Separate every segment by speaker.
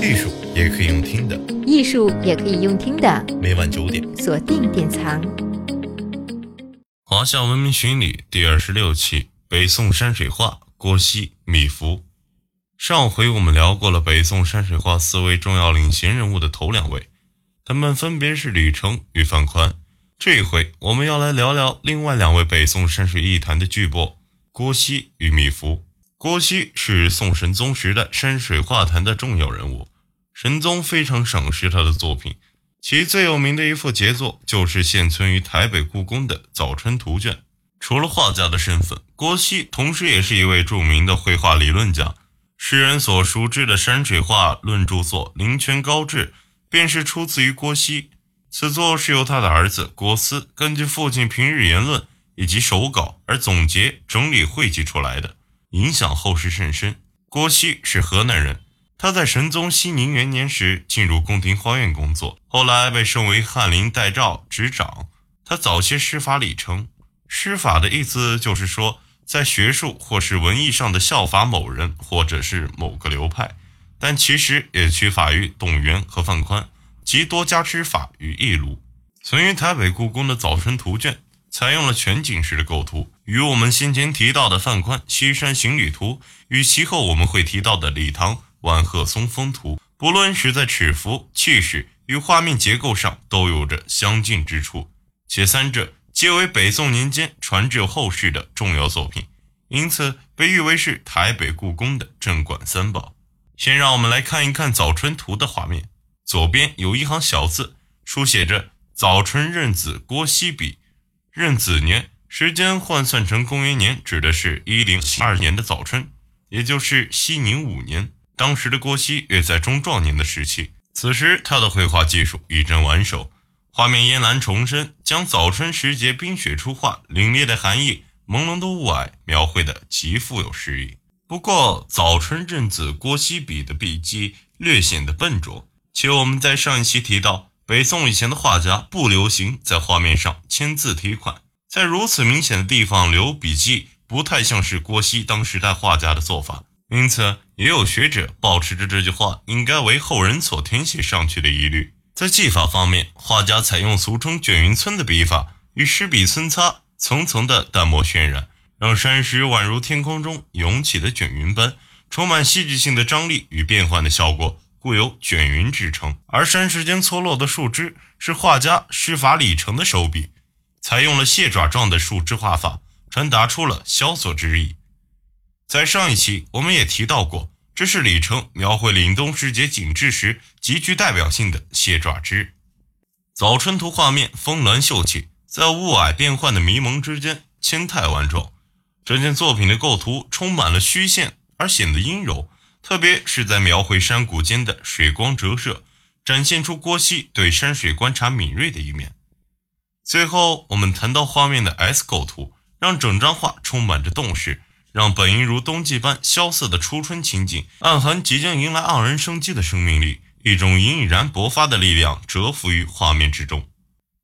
Speaker 1: 艺术也可以用听的，
Speaker 2: 艺术也可以用听的。
Speaker 1: 每晚九点，
Speaker 2: 锁定典藏。
Speaker 3: 华夏文明巡礼第二十六期：北宋山水画，郭熙、米芾。上回我们聊过了北宋山水画四位重要领衔人物的头两位，他们分别是李成与范宽。这一回我们要来聊聊另外两位北宋山水艺坛的巨擘郭熙与米芾。郭熙是宋神宗时代山水画坛的重要人物，神宗非常赏识他的作品，其最有名的一幅杰作就是现存于台北故宫的《早春图卷》。除了画家的身份，郭熙同时也是一位著名的绘画理论家。世人所熟知的山水画论著作《灵泉高志》，便是出自于郭熙。此作是由他的儿子郭思根据父亲平日言论以及手稿而总结整理汇集出来的。影响后世甚深。郭熙是河南人，他在神宗熙宁元年时进入宫廷花院工作，后来被升为翰林待诏执掌。他早些师法李成，师法的意思就是说，在学术或是文艺上的效法某人或者是某个流派，但其实也取法于董源和范宽，即多加之法于一炉。存于台北故宫的《早春图卷》。采用了全景式的构图，与我们先前提到的范宽《西山行旅图》与其后我们会提到的李唐《万壑松风图》，不论是在尺幅、气势与画面结构上，都有着相近之处，且三者皆为北宋年间传至后世的重要作品，因此被誉为是台北故宫的镇馆三宝。先让我们来看一看《早春图》的画面，左边有一行小字，书写着“早春壬子郭熙笔”。壬子年，时间换算成公元年，指的是一零七二年的早春，也就是熙宁五年。当时的郭熙约在中壮年的时期，此时他的绘画技术已臻完熟，画面烟岚重生，将早春时节冰雪初化、凛冽的寒意、朦胧的雾霭描绘得极富有诗意。不过，早春阵子郭熙笔的笔迹略显得笨拙，且我们在上一期提到。北宋以前的画家不流行在画面上签字题款，在如此明显的地方留笔记，不太像是郭熙当时代画家的做法。因此，也有学者保持着这句话应该为后人所填写上去的疑虑。在技法方面，画家采用俗称卷云皴的笔法，与湿笔皴擦，层层的淡墨渲染，让山石宛如天空中涌起的卷云般，充满戏剧性的张力与变幻的效果。故有卷云之称，而山石间错落的树枝是画家施法李成的手笔，采用了蟹爪状的树枝画法，传达出了萧索之意。在上一期我们也提到过，这是李成描绘凛冬时节景致时极具代表性的蟹爪枝。早春图画面峰峦秀气，在雾霭变幻的迷蒙之间，千态万状。这件作品的构图充满了虚线，而显得阴柔。特别是在描绘山谷间的水光折射，展现出郭熙对山水观察敏锐的一面。最后，我们谈到画面的 S 构图，让整张画充满着动势，让本应如冬季般萧瑟的初春情景，暗含即将迎来盎然生机的生命力，一种隐隐然勃发的力量蛰伏于画面之中。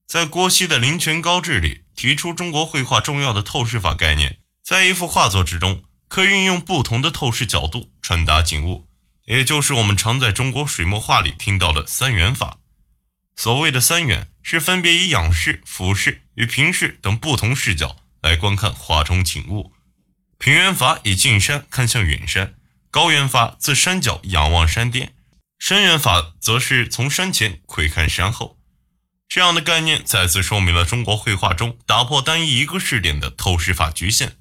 Speaker 3: 在郭熙的《林泉高志》里，提出中国绘画重要的透视法概念，在一幅画作之中。可运用不同的透视角度传达景物，也就是我们常在中国水墨画里听到的三元法。所谓的三元，是分别以仰视、俯视与平视等不同视角来观看画中景物。平原法以近山看向远山，高原法自山脚仰望山巅，深远法则是从山前窥看山后。这样的概念再次说明了中国绘画中打破单一一个视点的透视法局限。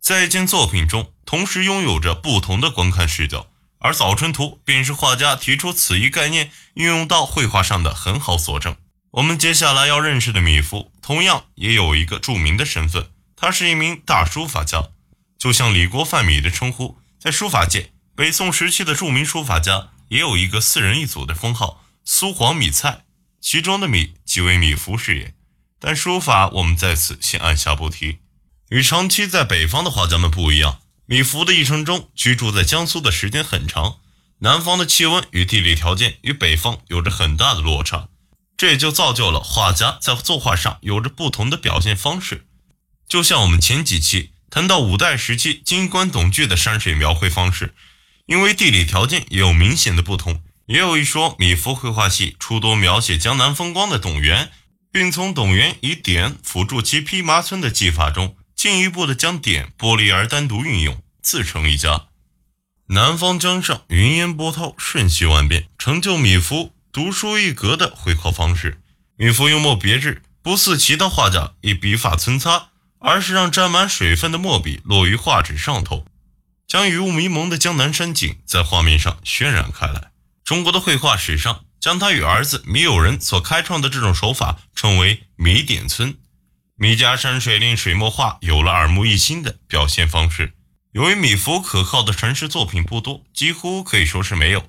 Speaker 3: 在一件作品中，同时拥有着不同的观看视角，而《早春图》便是画家提出此一概念运用到绘画上的很好佐证。我们接下来要认识的米芾，同样也有一个著名的身份，他是一名大书法家，就像李国范米的称呼，在书法界，北宋时期的著名书法家也有一个四人一组的封号“苏黄米蔡”，其中的米即为米芾是也。但书法我们在此先按下不提。与长期在北方的画家们不一样，米芾的一生中居住在江苏的时间很长。南方的气温与地理条件与北方有着很大的落差，这也就造就了画家在作画上有着不同的表现方式。就像我们前几期谈到五代时期金官董巨的山水描绘方式，因为地理条件也有明显的不同，也有一说，米芾绘画系诸多描写江南风光的董源，并从董源以点辅助其披麻皴的技法中，进一步的将点剥离而单独运用，自成一家。南方江上云烟波涛，瞬息万变，成就米芾独树一格的绘画方式。米芾幽默别致，不似其他画家以笔法皴擦，而是让沾满水分的墨笔落于画纸上头，将雨雾迷蒙的江南山景在画面上渲染开来。中国的绘画史上，将他与儿子米友仁所开创的这种手法称为“米点皴”。米家山水令水墨画有了耳目一新的表现方式。由于米芾可靠的传世作品不多，几乎可以说是没有，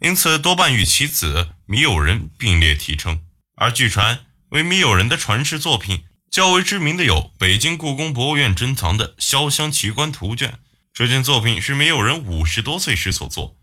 Speaker 3: 因此多半与其子米友仁并列提称。而据传，为米友仁的传世作品较为知名的有北京故宫博物院珍藏的《潇湘奇观图卷》。这件作品是米友仁五十多岁时所作。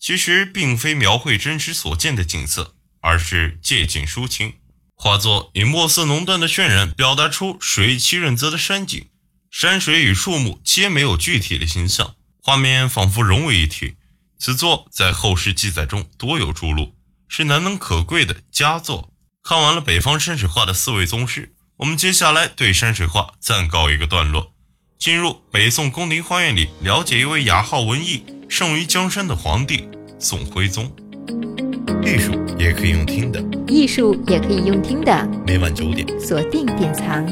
Speaker 3: 其实并非描绘真实所见的景色，而是借景抒情。画作以墨色浓淡的渲染，表达出水气润泽的山景，山水与树木皆没有具体的形象，画面仿佛融为一体。此作在后世记载中多有著录，是难能可贵的佳作。看完了北方山水画的四位宗师，我们接下来对山水画暂告一个段落，进入北宋宫廷花园里，了解一位雅号文艺。胜于江山的皇帝宋徽宗，
Speaker 1: 艺术也可以用听的，
Speaker 2: 艺术也可以用听的。
Speaker 1: 每晚九点，
Speaker 2: 锁定典藏。